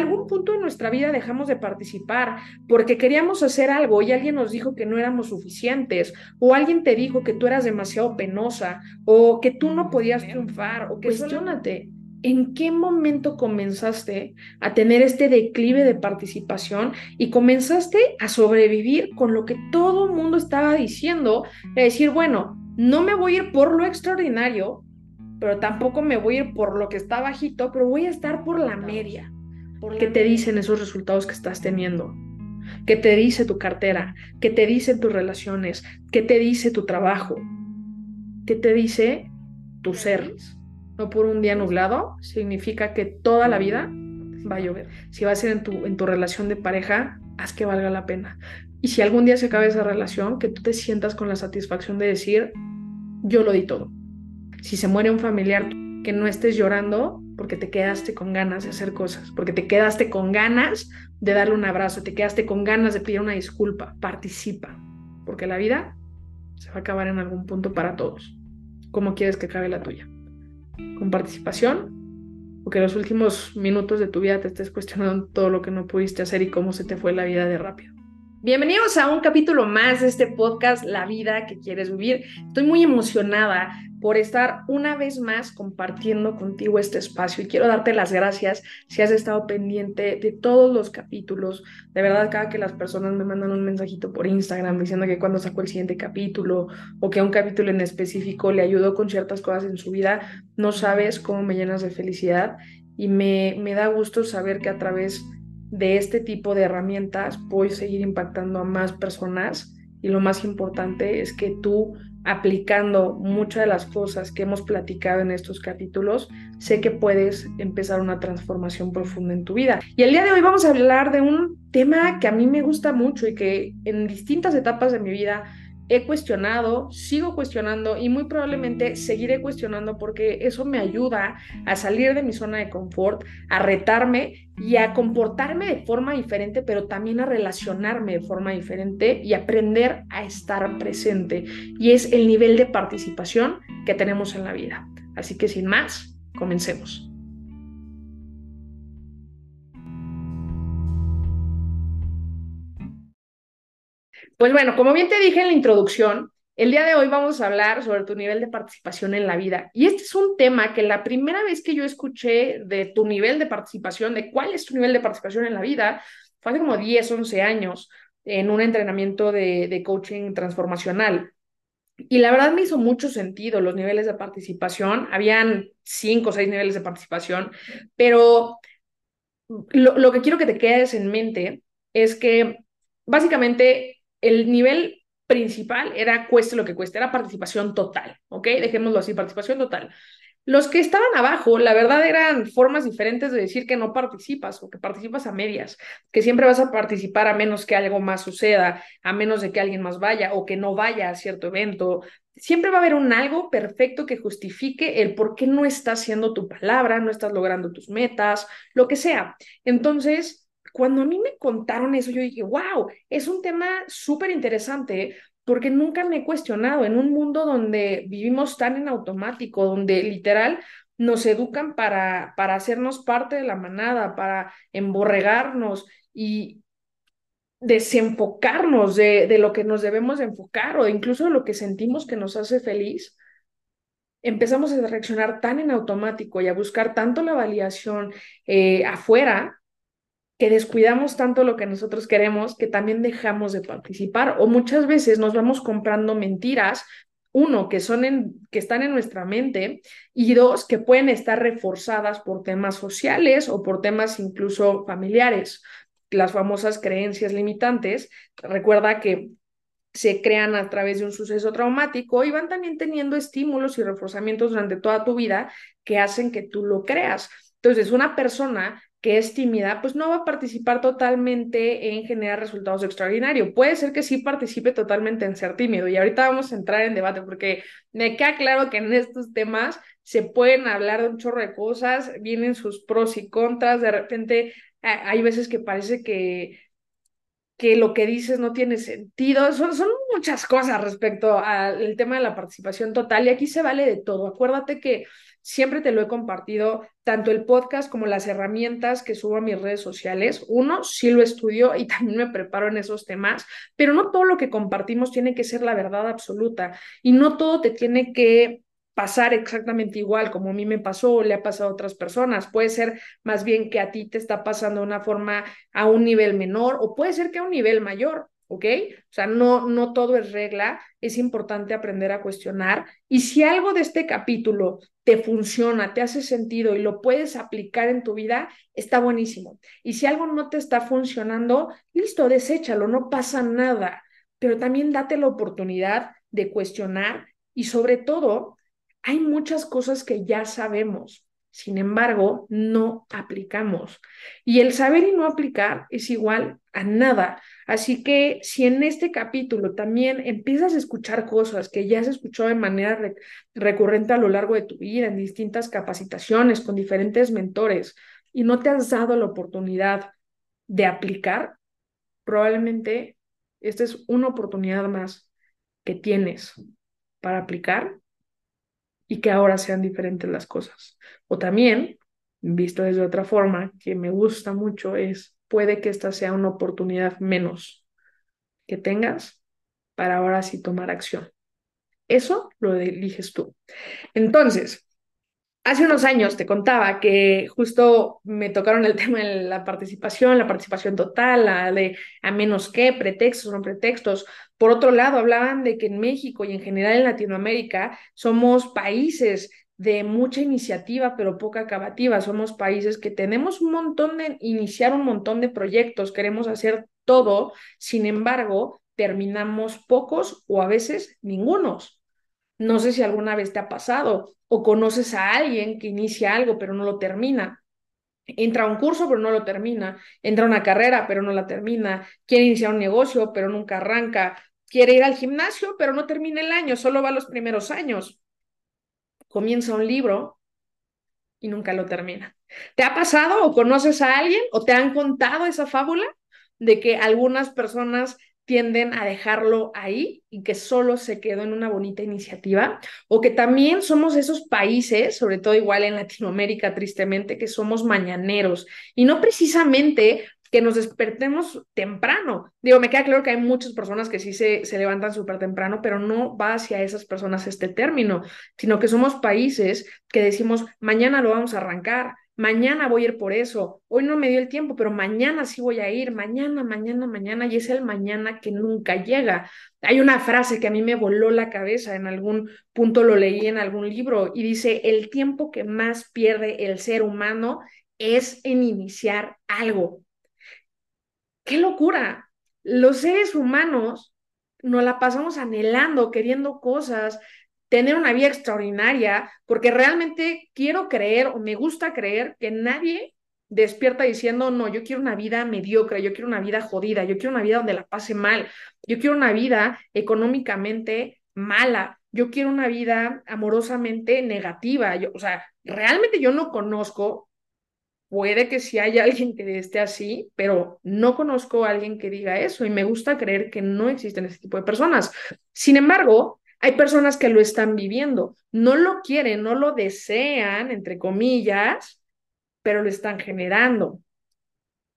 algún punto de nuestra vida dejamos de participar porque queríamos hacer algo y alguien nos dijo que no éramos suficientes o alguien te dijo que tú eras demasiado penosa o que tú no podías triunfar o que cuestionate. ¿En qué momento comenzaste a tener este declive de participación y comenzaste a sobrevivir con lo que todo el mundo estaba diciendo? De decir, bueno, no me voy a ir por lo extraordinario, pero tampoco me voy a ir por lo que está bajito, pero voy a estar por la media. ¿Qué te dicen esos resultados que estás teniendo? ¿Qué te dice tu cartera? ¿Qué te dicen tus relaciones? ¿Qué te dice tu trabajo? ¿Qué te dice tu ser? No por un día nublado significa que toda la vida va a llover. Si va a ser en tu, en tu relación de pareja, haz que valga la pena. Y si algún día se acaba esa relación, que tú te sientas con la satisfacción de decir, yo lo di todo. Si se muere un familiar, que no estés llorando porque te quedaste con ganas de hacer cosas, porque te quedaste con ganas de darle un abrazo, te quedaste con ganas de pedir una disculpa. Participa, porque la vida se va a acabar en algún punto para todos. ¿Cómo quieres que acabe la tuya? ¿Con participación? ¿O que los últimos minutos de tu vida te estés cuestionando todo lo que no pudiste hacer y cómo se te fue la vida de rápido? Bienvenidos a un capítulo más de este podcast, La vida que quieres vivir. Estoy muy emocionada por estar una vez más compartiendo contigo este espacio y quiero darte las gracias si has estado pendiente de todos los capítulos. De verdad, cada que las personas me mandan un mensajito por Instagram diciendo que cuando sacó el siguiente capítulo o que un capítulo en específico le ayudó con ciertas cosas en su vida, no sabes cómo me llenas de felicidad y me, me da gusto saber que a través de este tipo de herramientas a seguir impactando a más personas y lo más importante es que tú aplicando muchas de las cosas que hemos platicado en estos capítulos, sé que puedes empezar una transformación profunda en tu vida. Y el día de hoy vamos a hablar de un tema que a mí me gusta mucho y que en distintas etapas de mi vida he cuestionado, sigo cuestionando y muy probablemente seguiré cuestionando porque eso me ayuda a salir de mi zona de confort, a retarme y a comportarme de forma diferente, pero también a relacionarme de forma diferente y aprender a estar presente. Y es el nivel de participación que tenemos en la vida. Así que sin más, comencemos. Pues bueno, como bien te dije en la introducción, el día de hoy vamos a hablar sobre tu nivel de participación en la vida. Y este es un tema que la primera vez que yo escuché de tu nivel de participación, de cuál es tu nivel de participación en la vida, fue hace como 10, 11 años en un entrenamiento de, de coaching transformacional. Y la verdad me hizo mucho sentido los niveles de participación. Habían cinco o seis niveles de participación, pero lo, lo que quiero que te quedes en mente es que básicamente el nivel principal era cueste lo que cueste, era participación total, ¿ok? Dejémoslo así, participación total. Los que estaban abajo, la verdad, eran formas diferentes de decir que no participas o que participas a medias, que siempre vas a participar a menos que algo más suceda, a menos de que alguien más vaya o que no vaya a cierto evento. Siempre va a haber un algo perfecto que justifique el por qué no estás haciendo tu palabra, no estás logrando tus metas, lo que sea. Entonces, cuando a mí me contaron eso, yo dije, wow, es un tema súper interesante porque nunca me he cuestionado en un mundo donde vivimos tan en automático, donde literal nos educan para, para hacernos parte de la manada, para emborregarnos y desenfocarnos de, de lo que nos debemos enfocar o incluso de lo que sentimos que nos hace feliz empezamos a reaccionar tan en automático y a buscar tanto la validación eh, afuera que descuidamos tanto lo que nosotros queremos que también dejamos de participar o muchas veces nos vamos comprando mentiras uno, que, son en, que están en nuestra mente y dos, que pueden estar reforzadas por temas sociales o por temas incluso familiares. Las famosas creencias limitantes, recuerda que se crean a través de un suceso traumático y van también teniendo estímulos y reforzamientos durante toda tu vida que hacen que tú lo creas. Entonces, una persona que es tímida, pues no va a participar totalmente en generar resultados extraordinarios. Puede ser que sí participe totalmente en ser tímido y ahorita vamos a entrar en debate porque me queda claro que en estos temas se pueden hablar de un chorro de cosas, vienen sus pros y contras, de repente hay veces que parece que que lo que dices no tiene sentido. Son, son muchas cosas respecto al tema de la participación total y aquí se vale de todo. Acuérdate que siempre te lo he compartido, tanto el podcast como las herramientas que subo a mis redes sociales. Uno, sí lo estudio y también me preparo en esos temas, pero no todo lo que compartimos tiene que ser la verdad absoluta y no todo te tiene que pasar exactamente igual como a mí me pasó o le ha pasado a otras personas. Puede ser más bien que a ti te está pasando de una forma a un nivel menor o puede ser que a un nivel mayor, ¿ok? O sea, no, no todo es regla, es importante aprender a cuestionar. Y si algo de este capítulo te funciona, te hace sentido y lo puedes aplicar en tu vida, está buenísimo. Y si algo no te está funcionando, listo, deséchalo, no pasa nada. Pero también date la oportunidad de cuestionar y sobre todo hay muchas cosas que ya sabemos, sin embargo, no aplicamos. Y el saber y no aplicar es igual a nada. Así que si en este capítulo también empiezas a escuchar cosas que ya has escuchado de manera recurrente a lo largo de tu vida, en distintas capacitaciones, con diferentes mentores, y no te has dado la oportunidad de aplicar, probablemente esta es una oportunidad más que tienes para aplicar y que ahora sean diferentes las cosas. O también, visto desde otra forma, que me gusta mucho, es puede que esta sea una oportunidad menos que tengas para ahora sí tomar acción. Eso lo eliges tú. Entonces, Hace unos años te contaba que justo me tocaron el tema de la participación, la participación total, la de a menos qué, pretextos, no pretextos. Por otro lado, hablaban de que en México y en general en Latinoamérica somos países de mucha iniciativa, pero poca acabativa. Somos países que tenemos un montón de iniciar un montón de proyectos, queremos hacer todo, sin embargo, terminamos pocos o a veces ningunos. No sé si alguna vez te ha pasado o conoces a alguien que inicia algo pero no lo termina. Entra a un curso pero no lo termina. Entra a una carrera pero no la termina. Quiere iniciar un negocio pero nunca arranca. Quiere ir al gimnasio pero no termina el año, solo va los primeros años. Comienza un libro y nunca lo termina. ¿Te ha pasado o conoces a alguien o te han contado esa fábula de que algunas personas tienden a dejarlo ahí y que solo se quedó en una bonita iniciativa, o que también somos esos países, sobre todo igual en Latinoamérica, tristemente, que somos mañaneros y no precisamente que nos despertemos temprano. Digo, me queda claro que hay muchas personas que sí se, se levantan súper temprano, pero no va hacia esas personas este término, sino que somos países que decimos, mañana lo vamos a arrancar, mañana voy a ir por eso, hoy no me dio el tiempo, pero mañana sí voy a ir, mañana, mañana, mañana, y es el mañana que nunca llega. Hay una frase que a mí me voló la cabeza, en algún punto lo leí en algún libro, y dice, el tiempo que más pierde el ser humano es en iniciar algo. ¡Qué locura! Los seres humanos nos la pasamos anhelando, queriendo cosas, tener una vida extraordinaria, porque realmente quiero creer o me gusta creer que nadie despierta diciendo, no, yo quiero una vida mediocre, yo quiero una vida jodida, yo quiero una vida donde la pase mal, yo quiero una vida económicamente mala, yo quiero una vida amorosamente negativa. Yo, o sea, realmente yo no conozco, puede que sí haya alguien que esté así, pero no conozco a alguien que diga eso y me gusta creer que no existen ese tipo de personas. Sin embargo, hay personas que lo están viviendo, no lo quieren, no lo desean, entre comillas, pero lo están generando.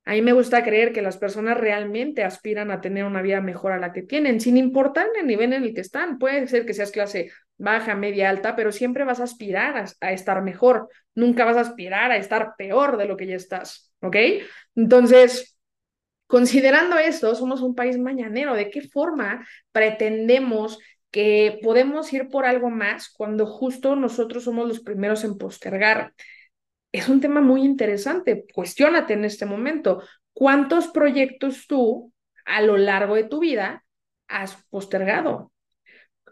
A mí me gusta creer que las personas realmente aspiran a tener una vida mejor a la que tienen, sin importar el nivel en el que están. Puede ser que seas clase baja, media, alta, pero siempre vas a aspirar a, a, estar mejor. Nunca vas a aspirar a estar peor de lo que ya estás, ¿ok? Entonces, considerando esto, somos un país mañanero. ¿De qué forma pretendemos que podemos ir por algo más cuando justo nosotros somos los primeros en postergar. Es un tema muy interesante. Cuestiónate en este momento. ¿Cuántos proyectos tú a lo largo de tu vida has postergado?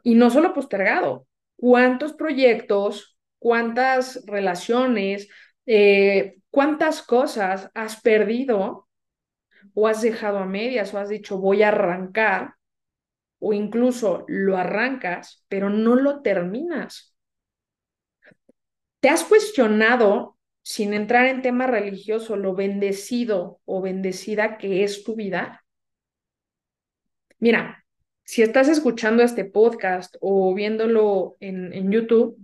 Y no solo postergado, ¿cuántos proyectos, cuántas relaciones, eh, cuántas cosas has perdido o has dejado a medias o has dicho voy a arrancar o incluso lo arrancas, pero no lo terminas. ¿Te has cuestionado, sin entrar en tema religioso, lo bendecido o bendecida que es tu vida? Mira, si estás escuchando este podcast o viéndolo en, YouTube,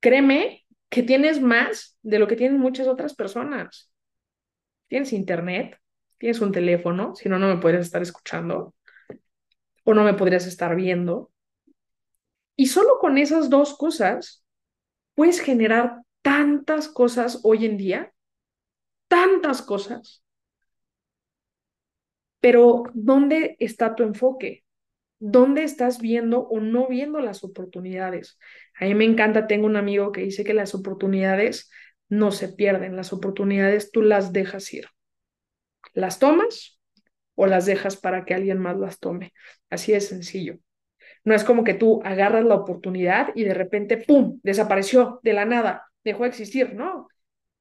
créeme que tienes más de lo que tienen muchas otras personas. Tienes internet, tienes un teléfono, si no, no me podrías estar escuchando o no me podrías estar viendo. Y solo con esas dos cosas puedes generar tantas cosas hoy en día, tantas cosas. Pero ¿dónde está tu enfoque? ¿Dónde estás viendo o no viendo las oportunidades? A mí me encanta, tengo un amigo que dice que las oportunidades no se pierden, las oportunidades tú las dejas ir. Las tomas o las dejas para que alguien más las tome. Así de sencillo. No es como que tú agarras la oportunidad y de repente, ¡pum!, desapareció de la nada, dejó de existir. No,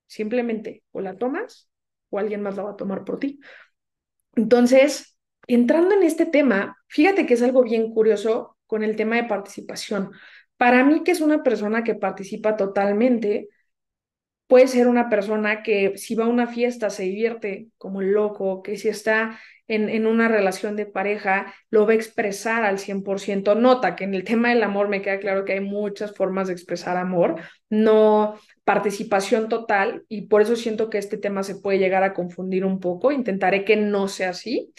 simplemente o la tomas o alguien más la va a tomar por ti. Entonces, entrando en este tema, fíjate que es algo bien curioso con el tema de participación. Para mí, que es una persona que participa totalmente, puede ser una persona que si va a una fiesta se divierte como loco, que si está en, en, una relación de pareja lo va a expresar al 100%. Nota que en el tema del amor me queda claro que hay muchas formas de expresar amor, no participación total, y por eso siento que este tema se puede llegar a confundir un poco. Intentaré que no sea así.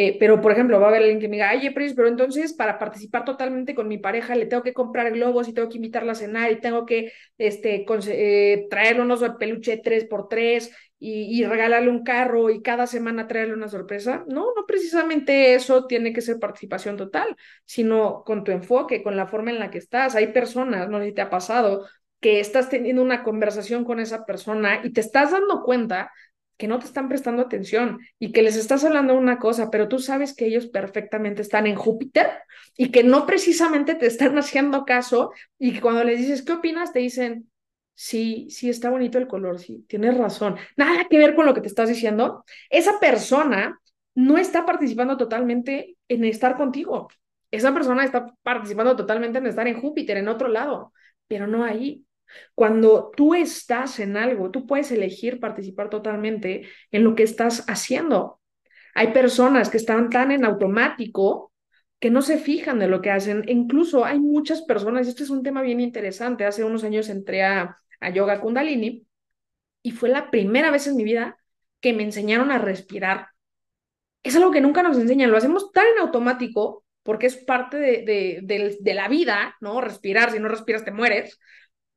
Eh, pero, por ejemplo, va a haber alguien que me diga, ay, Pris, pero entonces para participar totalmente con mi pareja le tengo que comprar globos y tengo que invitarla a cenar y tengo que este, eh, traerle unos peluche 3x3 y, y, regalarle un carro y cada semana traerle una sorpresa. No, no precisamente eso tiene que ser participación total, sino con tu enfoque, con la forma en la que estás. Hay personas, no sé si te ha pasado, que estás teniendo una conversación con esa persona y te estás dando cuenta que no te están prestando atención y que les estás hablando una cosa, pero tú sabes que ellos perfectamente están en Júpiter y que no precisamente te están haciendo caso y que cuando les dices, ¿qué opinas? Te dicen, sí, sí, está bonito el color, sí, tienes razón. Nada que ver con lo que te estás diciendo. Esa persona no está participando totalmente en estar contigo. Esa persona está participando totalmente en estar en Júpiter, en otro lado, pero no ahí. Cuando tú estás en algo, tú puedes elegir participar totalmente en lo que estás haciendo. Hay personas que están tan en automático que no se fijan de lo que hacen. E incluso hay muchas personas, y este es un tema bien interesante, hace unos años entré a, a Yoga Kundalini y fue la primera vez en mi vida que me enseñaron a respirar. Es algo que nunca nos enseñan, lo hacemos tan en automático porque es parte de, de, de, de la vida, ¿no? Respirar, si no respiras te mueres,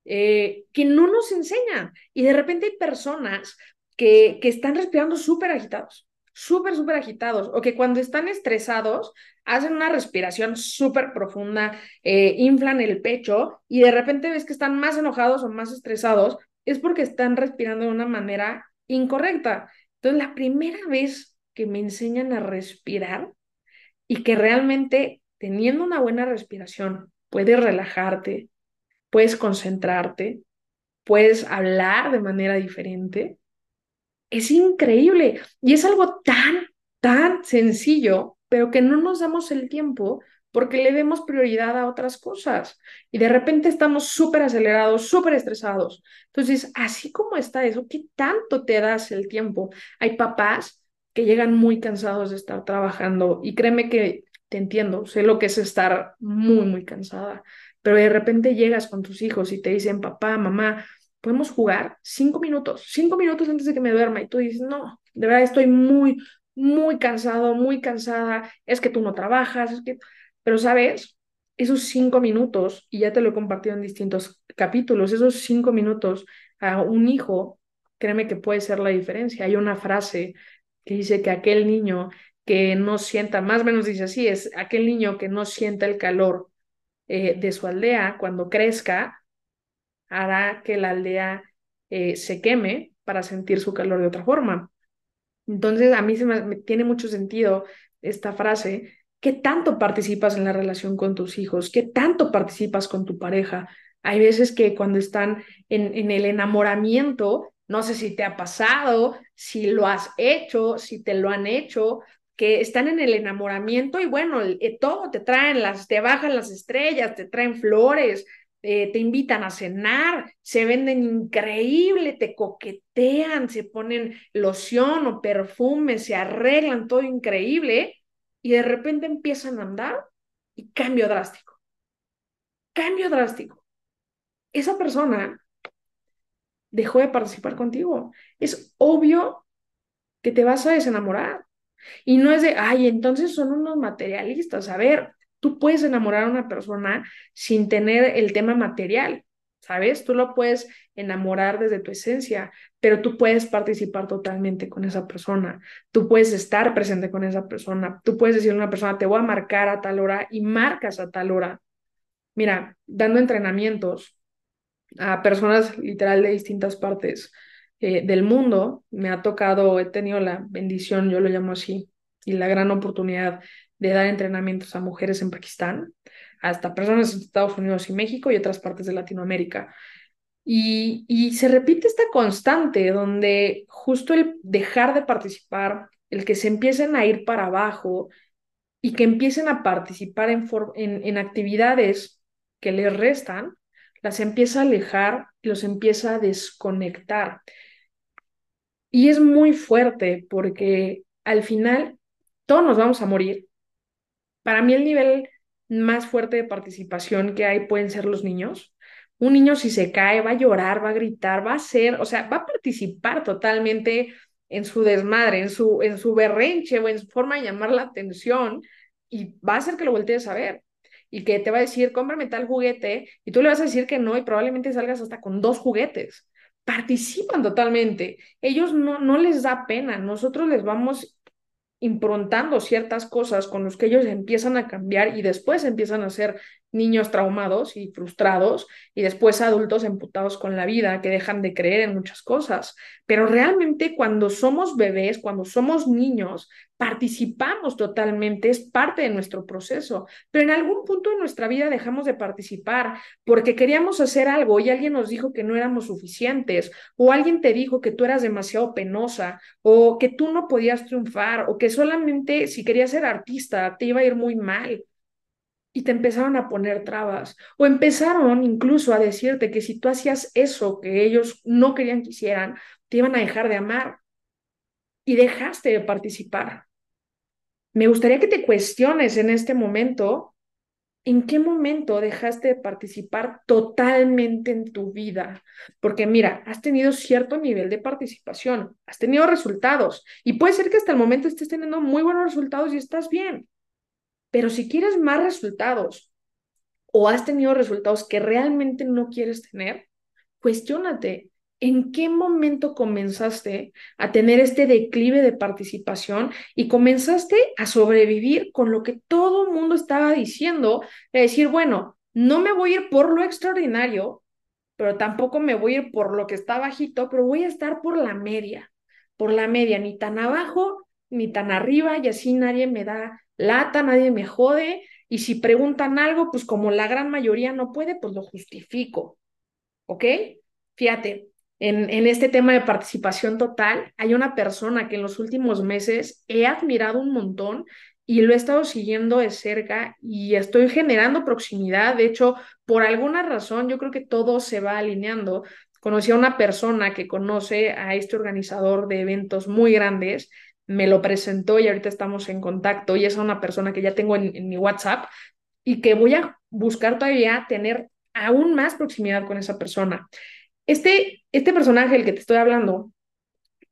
eh, que no nos enseñan. Y de repente hay personas que, que están respirando súper agitados, súper, súper agitados, o que cuando están estresados hacen una respiración súper profunda, eh, inflan el pecho y de repente ves que están más enojados o más estresados, es porque están respirando de una manera incorrecta. Entonces, la primera vez que me enseñan a respirar y que realmente teniendo una buena respiración puedes relajarte, puedes concentrarte, puedes hablar de manera diferente. Es increíble y es algo tan, tan sencillo, pero que no nos damos el tiempo porque le demos prioridad a otras cosas y de repente estamos súper acelerados, súper estresados. Entonces, así como está eso, ¿qué tanto te das el tiempo? Hay papás que llegan muy cansados de estar trabajando y créeme que te entiendo, sé lo que es estar muy, muy cansada, pero de repente llegas con tus hijos y te dicen, papá, mamá, podemos jugar cinco minutos, cinco minutos antes de que me duerma. Y tú dices, no, de verdad estoy muy, muy cansado, muy cansada, es que tú no trabajas, es que... Pero sabes, esos cinco minutos, y ya te lo he compartido en distintos capítulos, esos cinco minutos a un hijo, créeme que puede ser la diferencia. Hay una frase que dice que aquel niño que no sienta, más o menos dice así, es aquel niño que no sienta el calor eh, de su aldea, cuando crezca, hará que la aldea eh, se queme para sentir su calor de otra forma. Entonces, a mí se me, tiene mucho sentido esta frase. ¿Qué tanto participas en la relación con tus hijos? ¿Qué tanto participas con tu pareja? Hay veces que cuando están en, en el enamoramiento, no sé si te ha pasado, si lo has hecho, si te lo han hecho, que están en el enamoramiento y bueno, eh, todo te traen, las, te bajan las estrellas, te traen flores, eh, te invitan a cenar, se venden increíble, te coquetean, se ponen loción o perfume, se arreglan, todo increíble, y de repente empiezan a andar y cambio drástico. Cambio drástico. Esa persona dejó de participar contigo. Es obvio que te vas a desenamorar. Y no es de, ay, entonces son unos materialistas. A ver, tú puedes enamorar a una persona sin tener el tema material, ¿sabes? Tú lo puedes enamorar desde tu esencia, pero tú puedes participar totalmente con esa persona. Tú puedes estar presente con esa persona. Tú puedes decirle a una persona, te voy a marcar a tal hora y marcas a tal hora. Mira, dando entrenamientos a personas literal de distintas partes eh, del mundo, me ha tocado, he tenido la bendición, yo lo llamo así, y la gran oportunidad de dar entrenamientos a mujeres en Pakistán, hasta personas en Estados Unidos y México y otras partes de Latinoamérica. Y, y se repite esta constante donde justo el dejar de participar, el que se empiecen a ir para abajo y que empiecen a participar en, en, en actividades que les restan, las empieza a alejar y los empieza a desconectar. Y es muy fuerte porque al final todos nos vamos a morir. Para mí el nivel más fuerte de participación que hay pueden ser los niños. Un niño si se cae va a llorar, va a gritar, va a ser, o sea, va a participar totalmente en su desmadre, en su, en su berrenche o en su forma de llamar la atención y va a hacer que lo voltees a ver y que te va a decir, cómprame tal juguete y tú le vas a decir que no y probablemente salgas hasta con dos juguetes. Participan totalmente. Ellos no, no les da pena. Nosotros les vamos improntando ciertas cosas con los que ellos empiezan a cambiar y después empiezan a ser niños traumados y frustrados y después adultos emputados con la vida que dejan de creer en muchas cosas. Pero realmente cuando somos bebés, cuando somos niños, participamos totalmente, es parte de nuestro proceso, pero en algún punto de nuestra vida dejamos de participar porque queríamos hacer algo y alguien nos dijo que no éramos suficientes o alguien te dijo que tú eras demasiado penosa o que tú no podías triunfar o que solamente si querías ser artista te iba a ir muy mal y te empezaron a poner trabas o empezaron incluso a decirte que si tú hacías eso que ellos no querían que hicieran, te iban a dejar de amar y dejaste de participar. Me gustaría que te cuestiones en este momento en qué momento dejaste de participar totalmente en tu vida. Porque mira, has tenido cierto nivel de participación, has tenido resultados y puede ser que hasta el momento estés teniendo muy buenos resultados y estás bien. Pero si quieres más resultados o has tenido resultados que realmente no quieres tener, cuestiónate. ¿En qué momento comenzaste a tener este declive de participación y comenzaste a sobrevivir con lo que todo el mundo estaba diciendo? De decir, bueno, no me voy a ir por lo extraordinario, pero tampoco me voy a ir por lo que está bajito, pero voy a estar por la media, por la media, ni tan abajo ni tan arriba y así nadie me da lata, nadie me jode. Y si preguntan algo, pues como la gran mayoría no puede, pues lo justifico. ¿Ok? Fíjate, en, en este tema de participación total, hay una persona que en los últimos meses he admirado un montón y lo he estado siguiendo de cerca y estoy generando proximidad. De hecho, por alguna razón, yo creo que todo se va alineando. Conocí a una persona que conoce a este organizador de eventos muy grandes me lo presentó y ahorita estamos en contacto y es una persona que ya tengo en, mi WhatsApp y que voy a buscar todavía tener aún más proximidad con esa persona. Este, este personaje, el que te estoy hablando,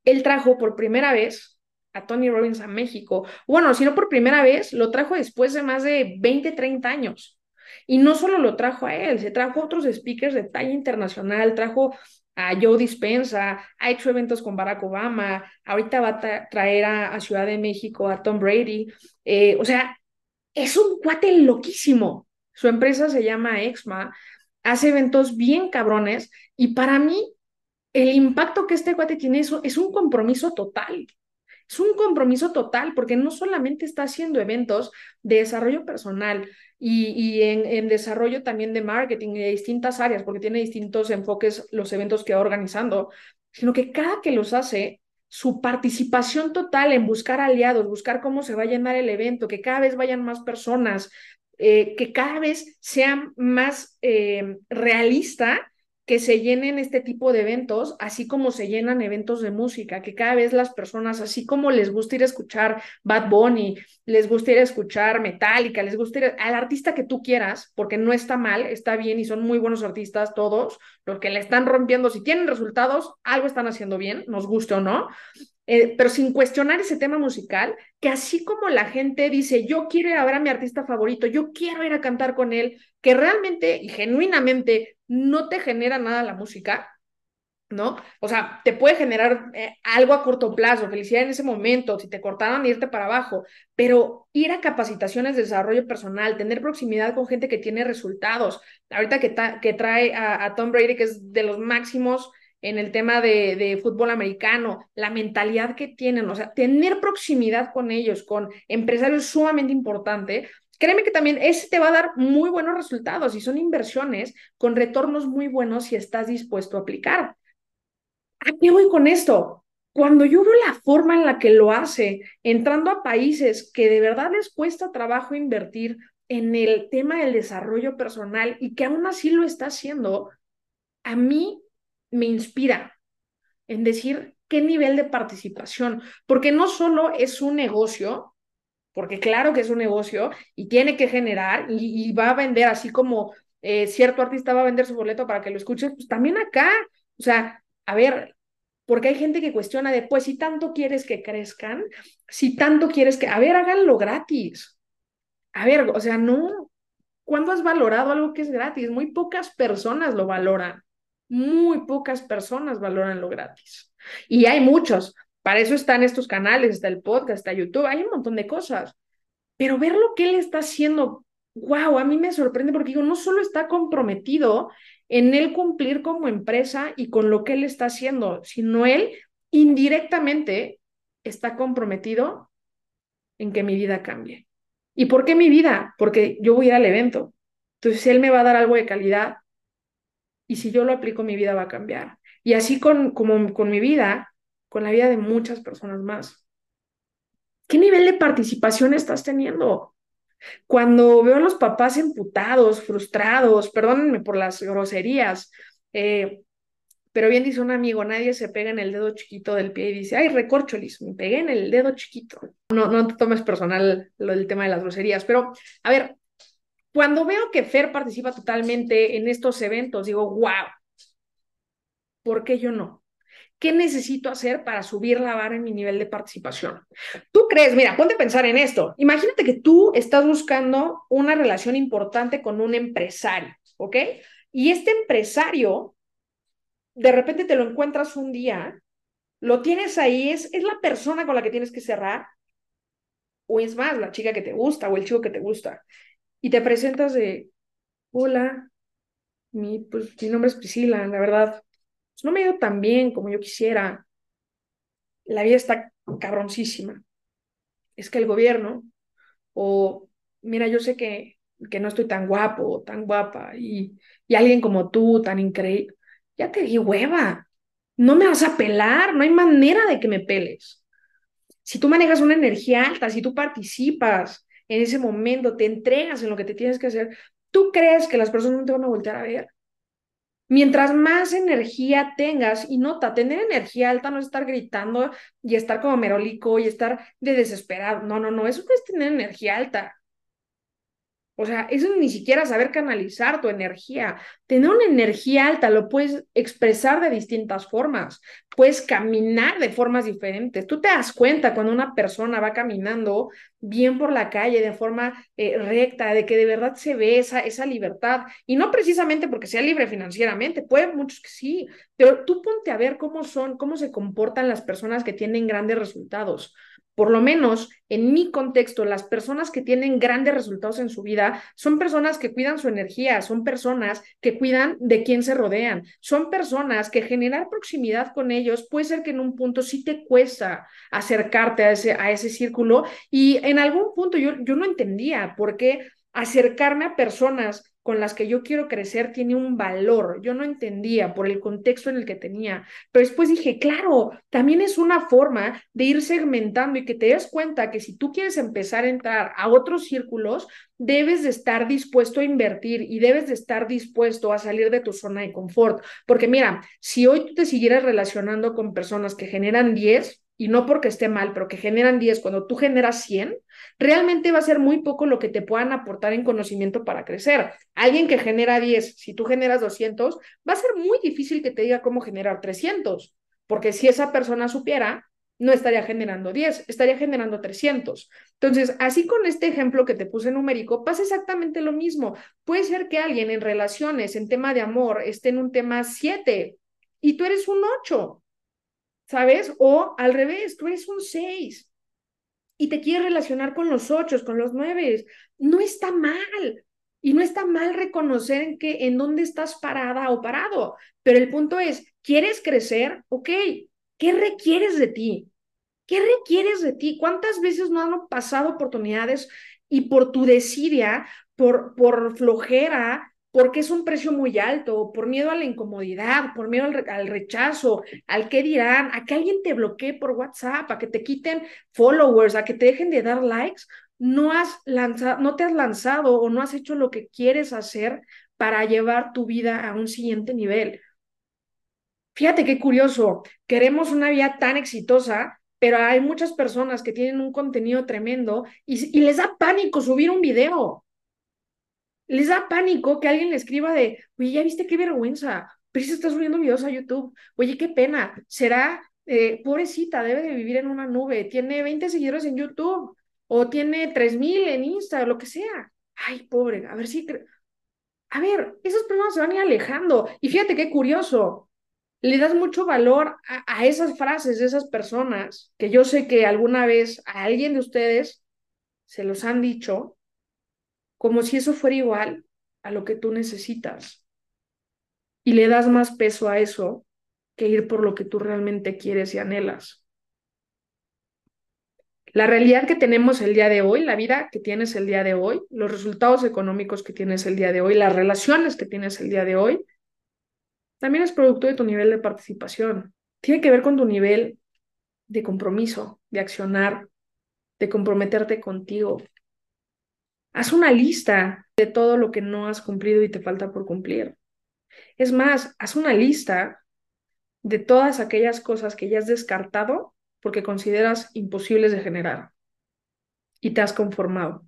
él trajo por primera vez a Tony Robbins a México. Bueno, si no por primera vez, lo trajo después de más de 20, 30 años. Y no solo lo trajo a él, se trajo a otros speakers de talla internacional, trajo a Joe Dispensa, ha hecho eventos con Barack Obama, ahorita va a traer a, Ciudad de México a Tom Brady. Eh, o sea, es un cuate loquísimo. Su empresa se llama Exma, hace eventos bien cabrones y para mí el impacto que este cuate tiene es un compromiso total. Es un compromiso total porque no solamente está haciendo eventos de desarrollo personal, y, en, desarrollo también de marketing y de distintas áreas, porque tiene distintos enfoques los eventos que va organizando, sino que cada que los hace, su participación total en buscar aliados, buscar cómo se va a llenar el evento, que cada vez vayan más personas, eh, que cada vez sea más eh, realista que se llenen este tipo de eventos, así como se llenan eventos de música, que cada vez las personas, así como les gusta ir a escuchar Bad Bunny, les gusta ir a escuchar Metallica, les gusta ir al artista que tú quieras, porque no está mal, está bien y son muy buenos artistas todos, los que le están rompiendo, si tienen resultados, algo están haciendo bien, nos guste o no, eh, pero sin cuestionar ese tema musical, que así como la gente dice, yo quiero ir a ver a mi artista favorito, yo quiero ir a cantar con él, que realmente y genuinamente no te genera nada la música, ¿no? O sea, te puede generar eh, algo a corto plazo, felicidad en ese momento, si te cortaran irte para abajo, pero ir a capacitaciones de desarrollo personal, tener proximidad con gente que tiene resultados. Ahorita que, que trae a Tom Brady, que es de los máximos en el tema de, de, fútbol americano, la mentalidad que tienen, o sea, tener proximidad con ellos, con empresarios sumamente importante, créeme que también ese te va a dar muy buenos resultados y son inversiones con retornos muy buenos si estás dispuesto a aplicar. ¿A qué voy con esto? Cuando yo veo la forma en la que lo hace, entrando a países que de verdad les cuesta trabajo invertir en el tema del desarrollo personal y que aún así lo está haciendo, a mí me inspira en decir qué nivel de participación, porque no solo es un negocio, porque claro que es un negocio y tiene que generar y, va a vender así como eh, cierto artista va a vender su boleto para que lo escuches, pues también acá, o sea, a ver, porque hay gente que cuestiona de, pues si tanto quieres que crezcan, si tanto quieres que, a ver, háganlo gratis. A ver, o sea, no, ¿cuándo has valorado algo que es gratis? Muy pocas personas lo valoran muy pocas personas valoran lo gratis. Y hay muchos. Para eso están estos canales, está el podcast, está YouTube, hay un montón de cosas. Pero ver lo que él está haciendo, wow, a mí me sorprende porque digo, no solo está comprometido en él cumplir como empresa y con lo que él está haciendo, sino él indirectamente está comprometido en que mi vida cambie. ¿Y por qué mi vida? Porque yo voy al evento. Entonces, él me va a dar algo de calidad, y si yo lo aplico, mi vida va a cambiar. Y así con, como con mi vida, con la vida de muchas personas más. ¿Qué nivel de participación estás teniendo? Cuando veo a los papás emputados, frustrados, perdónenme por las groserías, eh, pero bien dice un amigo, nadie se pega en el dedo chiquito del pie y dice, ay, recorcholis, me pegué en el dedo chiquito. No, no te tomes personal lo del tema de las groserías, pero a ver, cuando veo que Fer participa totalmente en estos eventos, digo, wow, ¿por qué yo no? ¿Qué necesito hacer para subir la vara en mi nivel de participación? Tú crees, mira, ponte a pensar en esto. Imagínate que tú estás buscando una relación importante con un empresario, ¿ok? Y este empresario, de repente te lo encuentras un día, lo tienes ahí, es, es la persona con la que tienes que cerrar, o es más, la chica que te gusta o el chico que te gusta y te presentas de, hola, mi, pues, mi nombre es Priscila, la verdad, pues, no me ha ido tan bien como yo quisiera. La vida está cabroncísima. Es que el gobierno, o mira, yo sé que, que no estoy tan guapo o tan guapa, y, y alguien como tú, tan increíble, ya te di hueva. No me vas a pelar, no hay manera de que me peles. Si tú manejas una energía alta, si tú participas, en ese momento, te entregas en lo que te tienes que hacer, tú crees que las personas no te van a voltear a ver. Mientras más energía tengas, y nota, tener energía alta no es estar gritando y estar como merolico y estar de desesperado. No, no, no, eso no es tener energía alta. O sea, eso ni siquiera saber canalizar tu energía. Tener una energía alta lo puedes expresar de distintas formas. Puedes caminar de formas diferentes. Tú te das cuenta cuando una persona va caminando bien por la calle de forma eh, recta, de que de verdad se ve esa, esa libertad. Y no precisamente porque sea libre financieramente, puede muchos que sí, pero tú ponte a ver cómo son, cómo se comportan las personas que tienen grandes resultados por lo menos en mi contexto, las personas que tienen grandes resultados en su vida son personas que cuidan su energía, son personas que cuidan de quién se rodean, son personas que generar proximidad con ellos puede ser que en un punto sí te cuesta acercarte a ese, a ese círculo. Y en algún punto yo, yo no entendía por qué acercarme a personas con las que yo quiero crecer tiene un valor. Yo no entendía por el contexto en el que tenía, pero después dije, claro, también es una forma de ir segmentando y que te des cuenta que si tú quieres empezar a entrar a otros círculos, debes de estar dispuesto a invertir y debes de estar dispuesto a salir de tu zona de confort. Porque mira, si hoy tú te siguieras relacionando con personas que generan 10, y no porque esté mal, pero que generan 10, cuando tú generas 100, realmente va a ser muy poco lo que te puedan aportar en conocimiento para crecer. Alguien que genera 10, si tú generas 200, va a ser muy difícil que te diga cómo generar 300, porque si esa persona supiera, no estaría generando 10, estaría generando 300. Entonces, así con este ejemplo que te puse numérico, pasa exactamente lo mismo. Puede ser que alguien en relaciones, en tema de amor, esté en un tema 7 y tú eres un 8 ¿sabes? O al revés, tú eres un 6 y te quieres relacionar con los 8, con los 9. No está mal. Y no está mal reconocer en, qué, en dónde estás parada o parado. Pero el punto es, ¿quieres crecer? Ok, ¿qué requieres de ti? ¿Qué requieres de ti? ¿Cuántas veces no han pasado oportunidades y por tu desidia, por, por flojera, porque es un precio muy alto, por miedo a la incomodidad, por miedo al, rechazo, al qué dirán, a que alguien te bloquee por WhatsApp, a que te quiten followers, a que te dejen de dar likes, no has lanzado, no te has lanzado o no has hecho lo que quieres hacer para llevar tu vida a un siguiente nivel. Fíjate qué curioso, queremos una vida tan exitosa, pero hay muchas personas que tienen un contenido tremendo y, y les da pánico subir un video les da pánico que alguien le escriba de, oye, ya viste qué vergüenza, pero si está subiendo videos a YouTube, oye, qué pena, será, eh, pobrecita, debe de vivir en una nube, tiene 20 seguidores en YouTube o tiene 3000 en Insta o lo que sea. Ay, pobre, a ver si... A ver, esas personas se van a ir alejando. Y fíjate qué curioso, le das mucho valor a, esas frases de esas personas que yo sé que alguna vez a alguien de ustedes se los han dicho como si eso fuera igual a lo que tú necesitas. Y le das más peso a eso que ir por lo que tú realmente quieres y anhelas. La realidad que tenemos el día de hoy, la vida que tienes el día de hoy, los resultados económicos que tienes el día de hoy, las relaciones que tienes el día de hoy, también es producto de tu nivel de participación. Tiene que ver con tu nivel de compromiso, de accionar, de comprometerte contigo, Haz una lista de todo lo que no has cumplido y te falta por cumplir. Es más, haz una lista de todas aquellas cosas que ya has descartado porque consideras imposibles de generar y te has conformado.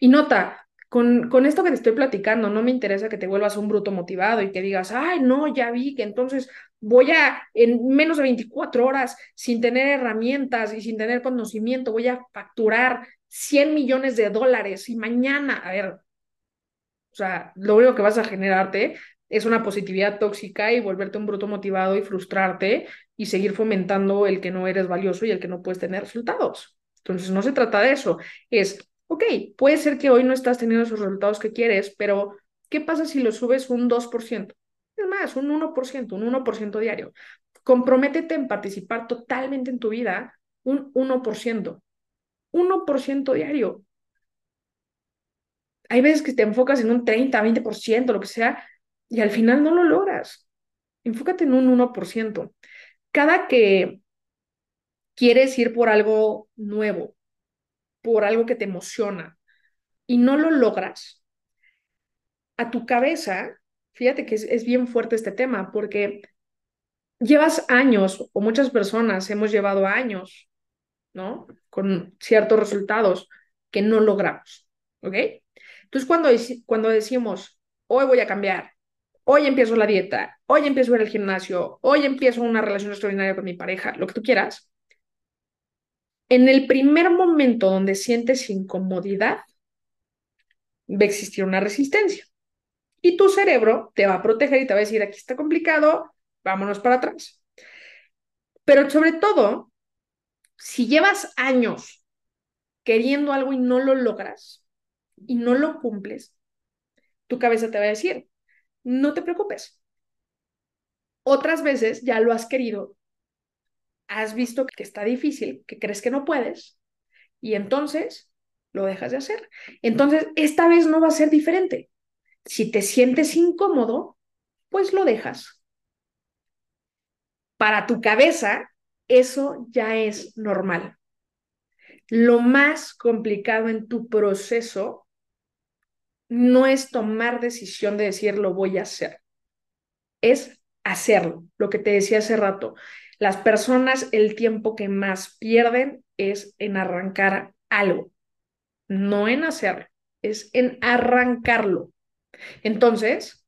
Y nota, con, con, esto que te estoy platicando, no me interesa que te vuelvas un bruto motivado y que digas, ay, no, ya vi que entonces voy a, en menos de 24 horas, sin tener herramientas y sin tener conocimiento, voy a facturar 100 millones de dólares y mañana, a ver, o sea, lo único que vas a generarte es una positividad tóxica y volverte un bruto motivado y frustrarte y seguir fomentando el que no eres valioso y el que no puedes tener resultados. Entonces, no se trata de eso, es, ok, puede ser que hoy no estás teniendo esos resultados que quieres, pero ¿qué pasa si lo subes un 2%? Es más, un 1%, un 1% diario. Comprométete en participar totalmente en tu vida un 1%. 1% diario. Hay veces que te enfocas en un 30, 20%, lo que sea, y al final no lo logras. Enfócate en un 1%. Cada que quieres ir por algo nuevo, por algo que te emociona, y no lo logras, a tu cabeza, fíjate que es, es bien fuerte este tema, porque llevas años, o muchas personas hemos llevado años ¿no? Con ciertos resultados que no logramos, ¿ok? Entonces, cuando, cuando decimos, hoy voy a cambiar, hoy empiezo la dieta, hoy empiezo a ir al gimnasio, hoy empiezo una relación extraordinaria con mi pareja, lo que tú quieras, en el primer momento donde sientes incomodidad, va a existir una resistencia. Y tu cerebro te va a proteger y te va a decir, aquí está complicado, vámonos para atrás. Pero sobre todo, si llevas años queriendo algo y no lo logras y no lo cumples, tu cabeza te va a decir, no te preocupes. Otras veces ya lo has querido, has visto que está difícil, que crees que no puedes, y entonces lo dejas de hacer. Entonces, esta vez no va a ser diferente. Si te sientes incómodo, pues lo dejas. Para tu cabeza, eso ya es normal. Lo más complicado en tu proceso no es tomar decisión de decir lo voy a hacer, es hacerlo. Lo que te decía hace rato, las personas el tiempo que más pierden es en arrancar algo, no en hacerlo, es en arrancarlo. Entonces,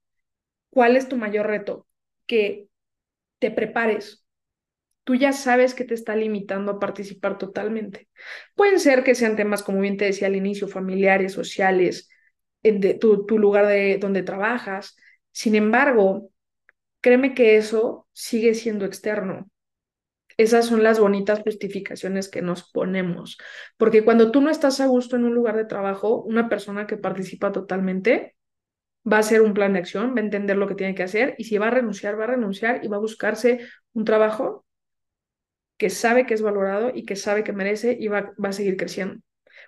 ¿cuál es tu mayor reto? Que te prepares. Tú ya sabes que te está limitando a participar totalmente. Pueden ser que sean temas, como bien te decía al inicio, familiares, sociales, de tu, tu lugar de donde trabajas. Sin embargo, créeme que eso sigue siendo externo. Esas son las bonitas justificaciones que nos ponemos, porque cuando tú no estás a gusto en un lugar de trabajo, una persona que participa totalmente va a hacer un plan de acción, va a entender lo que tiene que hacer y si va a renunciar, va a renunciar y va a buscarse un trabajo que sabe que es valorado y que sabe que merece y va, va a seguir creciendo.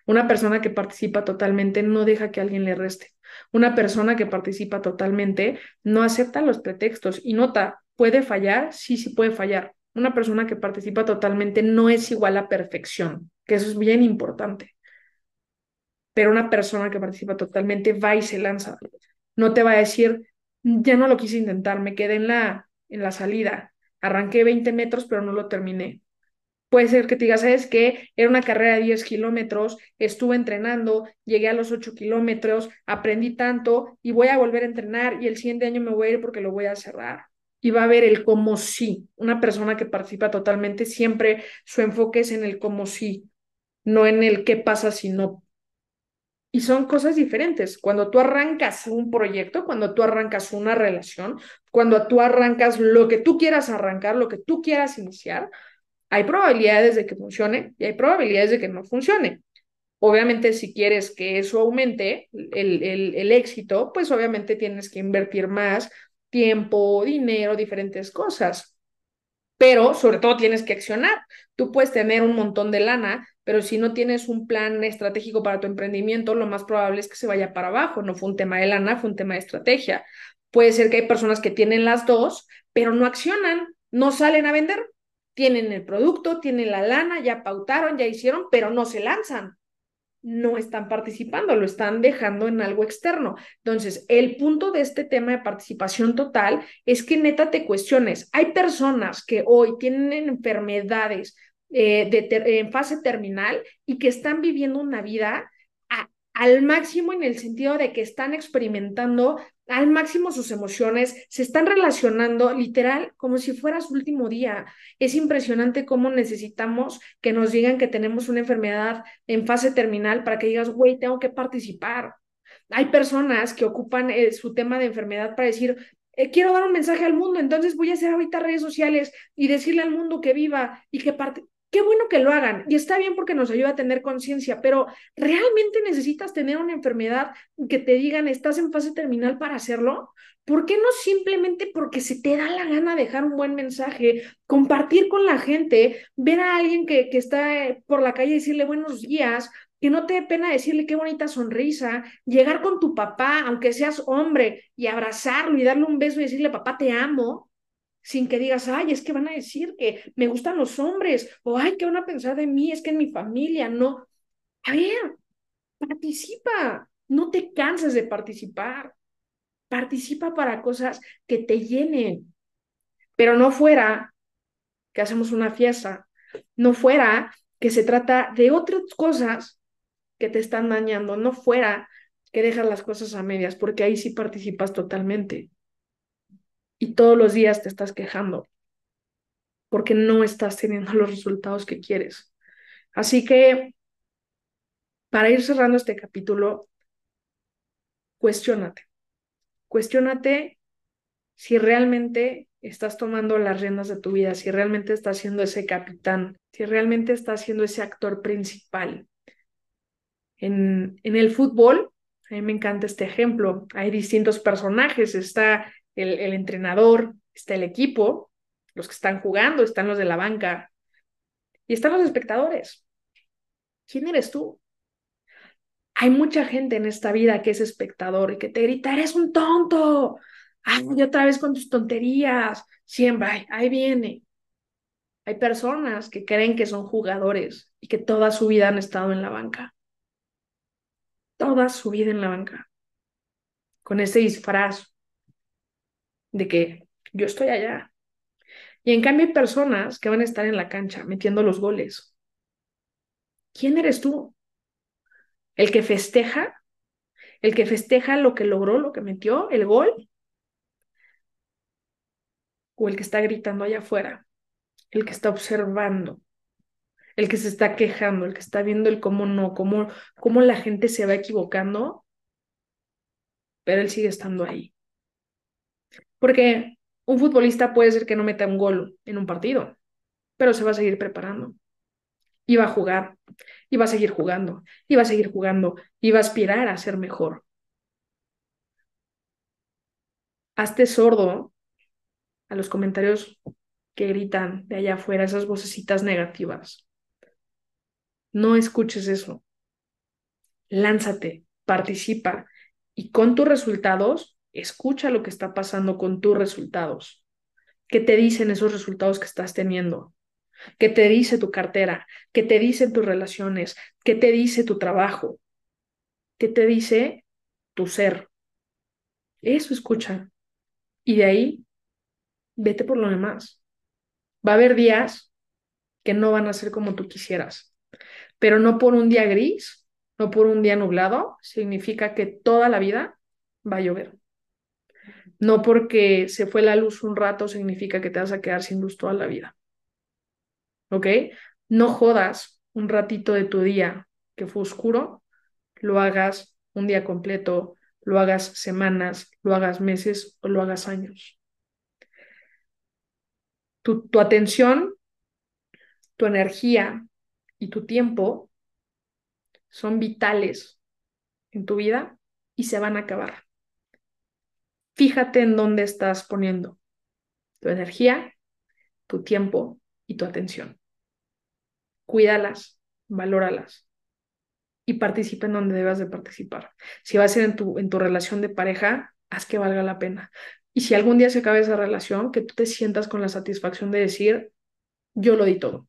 Una persona que participa totalmente no deja que alguien le reste. Una persona que participa totalmente no acepta los pretextos y nota, ¿puede fallar? Sí, sí puede fallar. Una persona que participa totalmente no es igual a perfección, que eso es bien importante. Pero una persona que participa totalmente va y se lanza. No te va a decir, ya no lo quise intentar, me quedé en la, en la salida, arranqué 20 metros, pero no lo terminé. Puede ser que te digas, ¿sabes qué? Era una carrera de 10 kilómetros, estuve entrenando, llegué a los 8 kilómetros, aprendí tanto y voy a volver a entrenar y el siguiente año me voy a ir porque lo voy a cerrar. Y va a haber el como sí. Una persona que participa totalmente, siempre su enfoque es en el como sí, no en el qué pasa si no. Y son cosas diferentes. Cuando tú arrancas un proyecto, cuando tú arrancas una relación, cuando tú arrancas lo que tú quieras arrancar, lo que tú quieras iniciar, hay probabilidades de que funcione y hay probabilidades de que no funcione. Obviamente, si quieres que eso aumente el, el, el éxito, pues obviamente tienes que invertir más tiempo, dinero, diferentes cosas. Pero sobre todo tienes que accionar. Tú puedes tener un montón de lana, pero si no tienes un plan estratégico para tu emprendimiento, lo más probable es que se vaya para abajo. No fue un tema de lana, fue un tema de estrategia. Puede ser que hay personas que tienen las dos, pero no accionan, no salen a vender tienen el producto, tienen la lana, ya pautaron, ya hicieron, pero no se lanzan. No están participando, lo están dejando en algo externo. Entonces, el punto de este tema de participación total es que neta te cuestiones. Hay personas que hoy tienen enfermedades eh, en fase terminal y que están viviendo una vida al máximo en el sentido de que están experimentando al máximo sus emociones, se están relacionando literal como si fuera su último día. Es impresionante cómo necesitamos que nos digan que tenemos una enfermedad en fase terminal para que digas, güey, tengo que participar. Hay personas que ocupan eh, su tema de enfermedad para decir, eh, quiero dar un mensaje al mundo, entonces voy a hacer ahorita redes sociales y decirle al mundo que viva y que parte qué bueno que lo hagan y está bien porque nos ayuda a tener conciencia, pero ¿realmente necesitas tener una enfermedad que te digan estás en fase terminal para hacerlo? ¿Por qué no simplemente porque se te da la gana dejar un buen mensaje, compartir con la gente, ver a alguien que, que está eh, por la calle y decirle buenos días, que no te dé pena decirle qué bonita sonrisa, llegar con tu papá, aunque seas hombre, y abrazarlo y darle un beso y decirle, papá, te amo, sin que digas, ay, es que van a decir que me gustan los hombres, o ay, ¿qué van a pensar de mí? Es que en mi familia no. A ver, participa, no te canses de participar. Participa para cosas que te llenen, pero no fuera que hacemos una fiesta, no fuera que se trata de otras cosas que te están dañando, no fuera que dejas las cosas a medias, porque ahí sí participas totalmente y todos los días te estás quejando porque no estás teniendo los resultados que quieres. Así que, para ir cerrando este capítulo, cuestiónate. Cuestiónate si realmente estás tomando las riendas de tu vida, si realmente estás siendo ese capitán, si realmente estás siendo ese actor principal. En, en el fútbol, a mí me encanta este ejemplo. Hay distintos personajes. Está el, entrenador, está el equipo, los que están jugando, están los de la banca y están los espectadores. ¿Quién eres tú? Hay mucha gente en esta vida que es espectador y que te grita, eres un tonto. Ay, otra vez con tus tonterías. Siempre, ahí viene. Hay personas que creen que son jugadores y que toda su vida han estado en la banca. Toda su vida en la banca. Con ese disfraz de que yo estoy allá. Y en cambio hay personas que van a estar en la cancha metiendo los goles. ¿Quién eres tú? ¿El que festeja? ¿El que festeja lo que logró, lo que metió, el gol? ¿O el que está gritando allá afuera? El que está observando, el que se está quejando, el que está viendo el cómo no, cómo, cómo la gente se va equivocando, pero él sigue estando ahí. Porque un futbolista puede ser que no meta un gol en un partido, pero se va a seguir preparando. Y va a jugar, y va a seguir jugando, y va a seguir jugando, y va a aspirar a ser mejor. Hazte sordo a los comentarios que gritan de allá afuera, esas vocecitas negativas. No escuches eso. Lánzate, participa y con tus resultados escucha lo que está pasando con tus resultados. ¿Qué te dicen esos resultados que estás teniendo? ¿Qué te dice tu cartera? ¿Qué te dicen tus relaciones? ¿Qué te dice tu trabajo? ¿Qué te dice tu ser? Eso escucha. Y de ahí, vete por lo demás. Va a haber días que no van a ser como tú quisieras, pero no por un día gris, no por un día nublado, significa que toda la vida va a llover. No porque se fue la luz un rato significa que te vas a quedar sin luz toda la vida. ¿Ok? No jodas un ratito de tu día que fue oscuro, lo hagas un día completo, lo hagas semanas, lo hagas meses o lo hagas años. Tu, tu atención, tu energía y tu tiempo son vitales en tu vida y se van a acabar fíjate en dónde estás poniendo tu energía, tu tiempo y tu atención. Cuídalas, valóralas y participa en donde debas de participar. Si va a ser en tu, en tu relación de pareja, haz que valga la pena. Y si algún día se acabe esa relación, que tú te sientas con la satisfacción de decir, yo lo di todo.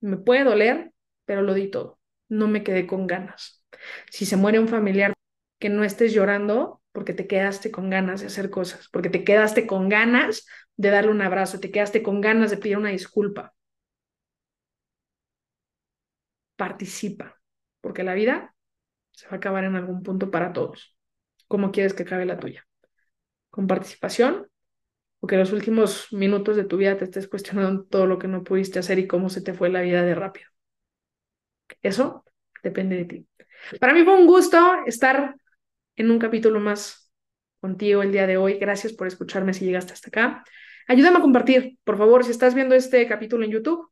Me puede doler, pero lo di todo. No me quedé con ganas. Si se muere un familiar, que no estés llorando porque te quedaste con ganas de hacer cosas, porque te quedaste con ganas de darle un abrazo, te quedaste con ganas de pedir una disculpa. Participa, porque la vida se va a acabar en algún punto para todos. ¿Cómo quieres que acabe la tuya? ¿Con participación? O que los últimos minutos de tu vida te estés cuestionando todo lo que no pudiste hacer y cómo se te fue la vida de rápido. Eso depende de ti. Para mí fue un gusto estar en un capítulo más contigo el día de hoy. Gracias por escucharme si llegaste hasta acá. Ayúdame a compartir, por favor, si estás viendo este capítulo en YouTube,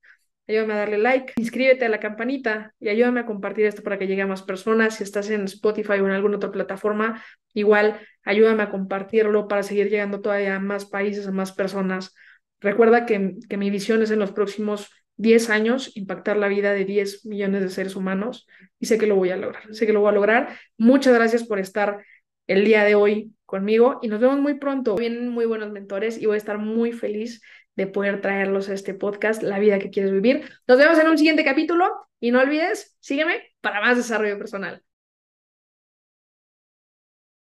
ayúdame a darle like, inscríbete a la campanita y ayúdame a compartir esto para que llegue a más personas. Si estás en Spotify o en alguna otra plataforma, igual ayúdame a compartirlo para seguir llegando todavía a más países, a más personas. Recuerda que, que mi visión es en los próximos 10 años impactar la vida de 10 millones de seres humanos y sé que lo voy a lograr, sé que lo voy a lograr. Muchas gracias por estar el día de hoy conmigo y nos vemos muy pronto. Vienen muy buenos mentores y voy a estar muy feliz de poder traerlos a este podcast, La vida que quieres vivir. Nos vemos en un siguiente capítulo y no olvides, sígueme para más desarrollo personal.